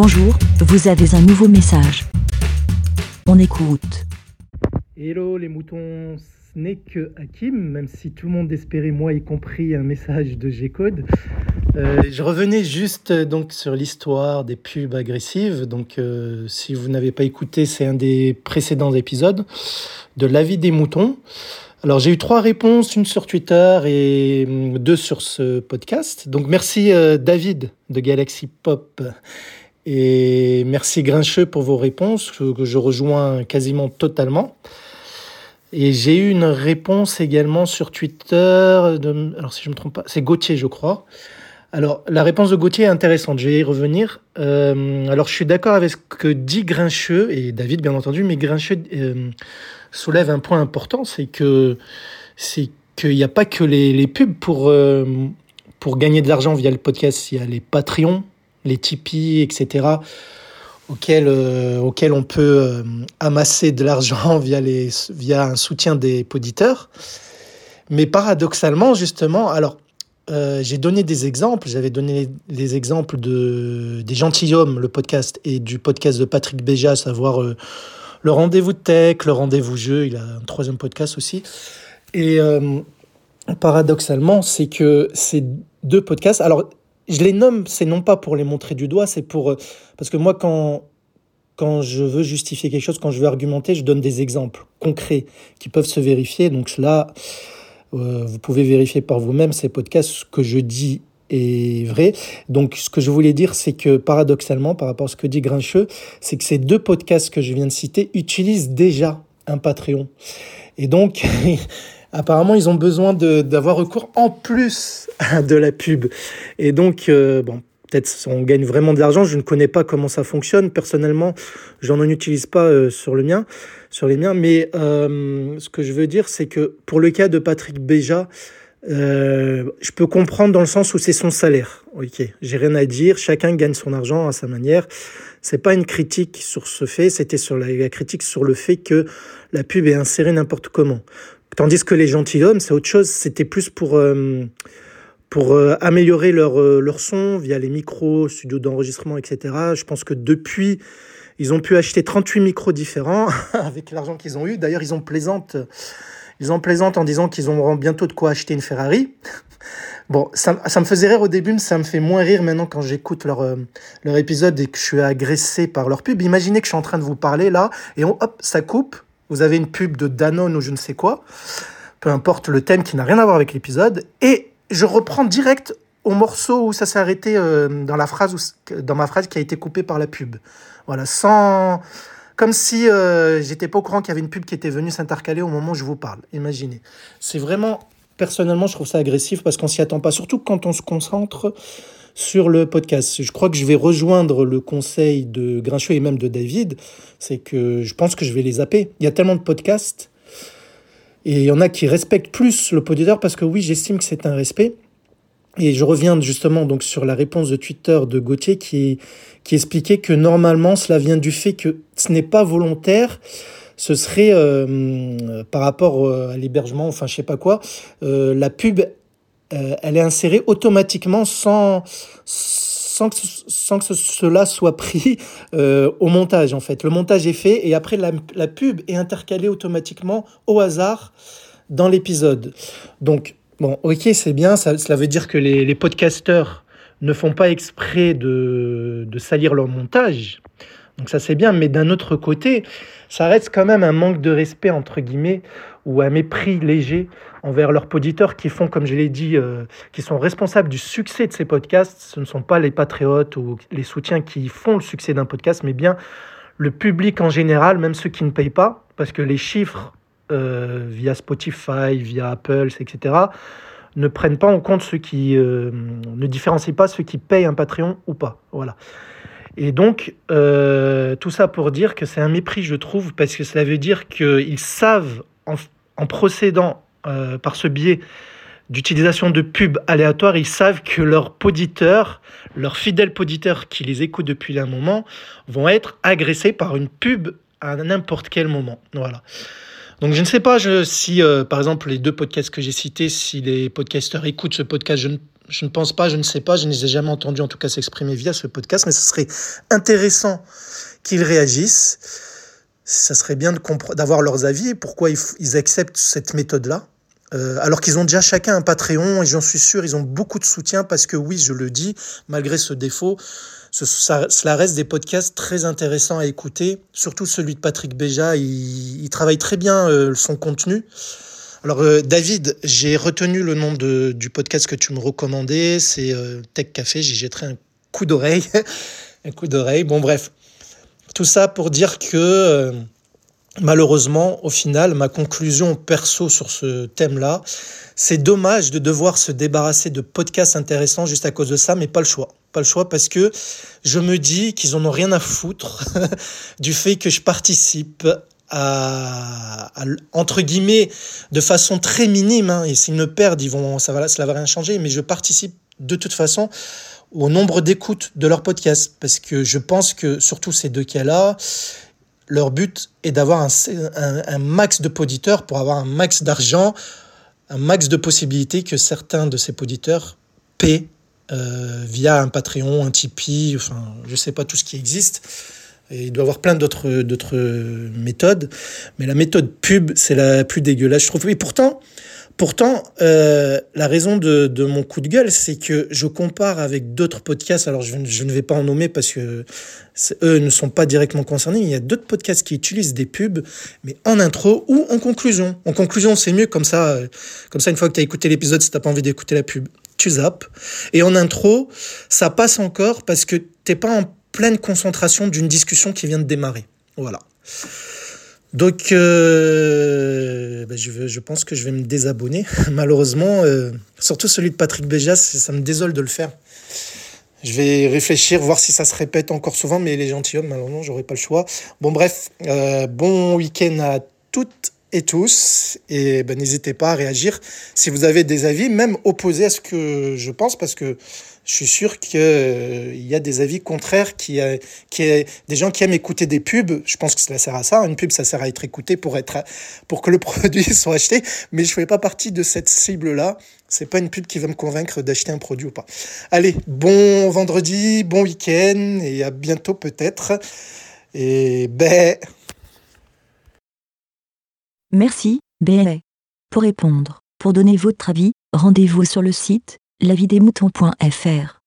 Bonjour, vous avez un nouveau message. On écoute. Hello les moutons, ce n'est que Hakim, même si tout le monde espérait, moi y compris, un message de G-Code. Euh, je revenais juste euh, donc sur l'histoire des pubs agressives. Donc, euh, si vous n'avez pas écouté, c'est un des précédents épisodes de l'avis des moutons. Alors, j'ai eu trois réponses, une sur Twitter et hum, deux sur ce podcast. Donc, merci David de Galaxy Pop et merci Grincheux pour vos réponses que je rejoins quasiment totalement. Et j'ai eu une réponse également sur Twitter alors si je me trompe pas, c'est Gauthier, je crois. Alors, la réponse de Gauthier est intéressante, je vais y revenir. Euh, alors, je suis d'accord avec ce que dit Grincheux, et David, bien entendu, mais Grincheux euh, soulève un point important, c'est que c'est qu'il n'y a pas que les, les pubs pour, euh, pour gagner de l'argent via le podcast, il y a les Patreons, les Tipeee, etc., auxquels, euh, auxquels on peut euh, amasser de l'argent via, via un soutien des auditeurs. Mais paradoxalement, justement, alors, euh, j'ai donné des exemples. J'avais donné les, exemples de des gentilshommes, le podcast, et du podcast de Patrick Béja, à savoir le rendez-vous de tech, le rendez-vous jeu. Il a un troisième podcast aussi. Et paradoxalement, c'est que ces deux podcasts. Alors, je les nomme, c'est non pas pour les montrer du doigt, c'est pour parce que moi quand quand je veux justifier quelque chose, quand je veux argumenter, je donne des exemples concrets qui peuvent se vérifier. Donc là, euh, vous pouvez vérifier par vous-même ces podcasts. Ce que je dis est vrai. Donc, ce que je voulais dire, c'est que paradoxalement, par rapport à ce que dit Grincheux, c'est que ces deux podcasts que je viens de citer utilisent déjà un Patreon. Et donc, apparemment, ils ont besoin d'avoir recours en plus de la pub. Et donc, euh, bon, peut-être on gagne vraiment de l'argent. Je ne connais pas comment ça fonctionne. Personnellement, je n'en utilise pas euh, sur le mien, sur les miens. Mais euh, ce que je veux dire, c'est que pour le cas de Patrick Béja, je peux comprendre dans le sens où c'est son salaire. Ok, j'ai rien à dire. Chacun gagne son argent à sa manière. C'est pas une critique sur ce fait. C'était sur la, critique sur le fait que la pub est insérée n'importe comment. Tandis que les gentilshommes, c'est autre chose. C'était plus pour euh, pour euh, améliorer leur, euh, leur son via les micros, studios d'enregistrement, etc. Je pense que depuis, ils ont pu acheter 38 micros différents avec l'argent qu'ils ont eu. D'ailleurs, ils ont plaisante, ils ont plaisante en disant qu'ils auront bientôt de quoi acheter une Ferrari. Bon, ça, me faisait rire au début, mais ça me fait moins rire maintenant quand j'écoute leur, leur épisode et que je suis agressé par leur pub. Imaginez que je suis en train de vous parler là, et on, hop, ça coupe. Vous avez une pub de Danone ou je ne sais quoi, peu importe le thème qui n'a rien à voir avec l'épisode, et je reprends direct au morceau où ça s'est arrêté euh, dans la phrase dans ma phrase qui a été coupée par la pub. Voilà, sans comme si euh, j'étais pas au courant qu'il y avait une pub qui était venue s'intercaler au moment où je vous parle. Imaginez. C'est vraiment personnellement, je trouve ça agressif parce qu'on s'y attend pas, surtout quand on se concentre sur le podcast. Je crois que je vais rejoindre le conseil de Grincheux et même de David, c'est que je pense que je vais les zapper. Il y a tellement de podcasts et il y en a qui respectent plus le poditeur parce que oui, j'estime que c'est un respect. Et je reviens justement donc sur la réponse de Twitter de Gauthier qui, qui expliquait que normalement cela vient du fait que ce n'est pas volontaire, ce serait euh, par rapport euh, à l'hébergement, enfin je sais pas quoi, euh, la pub, euh, elle est insérée automatiquement sans, sans que, sans que cela soit pris euh, au montage en fait. Le montage est fait et après la, la pub est intercalée automatiquement au hasard dans l'épisode. Donc bon, ok c'est bien, ça, cela veut dire que les, les podcasteurs ne font pas exprès de, de salir leur montage. Donc ça c'est bien, mais d'un autre côté, ça reste quand même un manque de respect entre guillemets ou un mépris léger envers leurs auditeurs qui font, comme je l'ai dit, euh, qui sont responsables du succès de ces podcasts. Ce ne sont pas les patriotes ou les soutiens qui font le succès d'un podcast, mais bien le public en général, même ceux qui ne payent pas, parce que les chiffres euh, via Spotify, via Apple, etc., ne prennent pas en compte ceux qui euh, ne différencient pas ceux qui payent un Patreon ou pas. Voilà. Et donc, euh, tout ça pour dire que c'est un mépris, je trouve, parce que cela veut dire qu'ils savent, en, procédant euh, par ce biais d'utilisation de pubs aléatoires, ils savent que leurs auditeurs, leurs fidèles auditeurs qui les écoutent depuis un moment, vont être agressés par une pub à n'importe quel moment. Voilà. Donc je ne sais pas si, euh, par exemple, les deux podcasts que j'ai cités, si les podcasteurs écoutent ce podcast, je ne Je ne pense pas, je ne sais pas, je ne les ai jamais entendus en tout cas s'exprimer via ce podcast, mais ce serait intéressant qu'ils réagissent. Ça serait bien d'avoir leurs avis et pourquoi ils, acceptent cette méthode-là. Euh, alors qu'ils ont déjà chacun un Patreon et j'en suis sûr, ils ont beaucoup de soutien parce que oui, je le dis, malgré ce défaut, cela reste des podcasts très intéressants à écouter, surtout celui de Patrick Béja, il, travaille très bien euh, son contenu. Alors euh, David, j'ai retenu le nom de, du podcast que tu me recommandais, c'est Tech Café, j'y jetterai un coup d'oreille. un coup d'oreille, bon bref. Tout ça pour dire que malheureusement, au final, ma conclusion perso sur ce thème-là, c'est dommage de devoir se débarrasser de podcasts intéressants juste à cause de ça, mais pas le choix. Pas le choix parce que je me dis qu'ils en ont rien à foutre du fait que je participe à, entre guillemets de façon très minime hein, et s'ils me perdent ils vont ça va cela va rien changer mais je participe de toute façon au nombre d'écoutes de leur podcast parce que je pense que surtout ces deux cas là leur but est d'avoir un, max de poditeurs pour avoir un max d'argent, un max de possibilités que certains de ces poditeurs paient euh, via un Patreon, un Tipeee, enfin, je sais pas tout ce qui existe. Et il doit y avoir plein d'autres, d'autres méthodes. Mais la méthode pub, c'est la plus dégueulasse, je trouve. Et pourtant, Pourtant, euh, la raison de, mon coup de gueule, c'est que je compare avec d'autres podcasts. Alors, je, ne vais pas en nommer parce que eux ne sont pas directement concernés. Il y a d'autres podcasts qui utilisent des pubs, mais en intro ou en conclusion. En conclusion, c'est mieux comme ça. Comme ça, une fois que tu as écouté l'épisode, si tu pas envie d'écouter la pub, tu zappes. Et en intro, ça passe encore parce que t'es pas en pleine concentration d'une discussion qui vient de démarrer. Voilà. Donc, euh, ben, je, pense que je vais me désabonner, malheureusement. Euh, surtout celui de Patrick Béjas, ça me désole de le faire. Je vais réfléchir, voir si ça se répète encore souvent, mais les gentilshommes, malheureusement, j'aurai pas le choix. Bon, bref, euh, bon week-end à toutes et tous, et ben, n'hésitez pas à réagir si vous avez des avis, même opposés à ce que je pense, parce que je suis sûr qu'il euh, y a des avis contraires, qui, euh, qui est des gens qui aiment écouter des pubs. Je pense que ça sert à ça. Une pub, ça sert à être écouté pour être, pour que le produit soit acheté. Mais je fais pas partie de cette cible-là. C'est pas une pub qui va me convaincre d'acheter un produit ou pas. Allez, bon vendredi, bon week-end et à bientôt peut-être. Et ben. Merci, BLA. Pour répondre, pour donner votre avis, rendez-vous sur le site lavidemouton.fr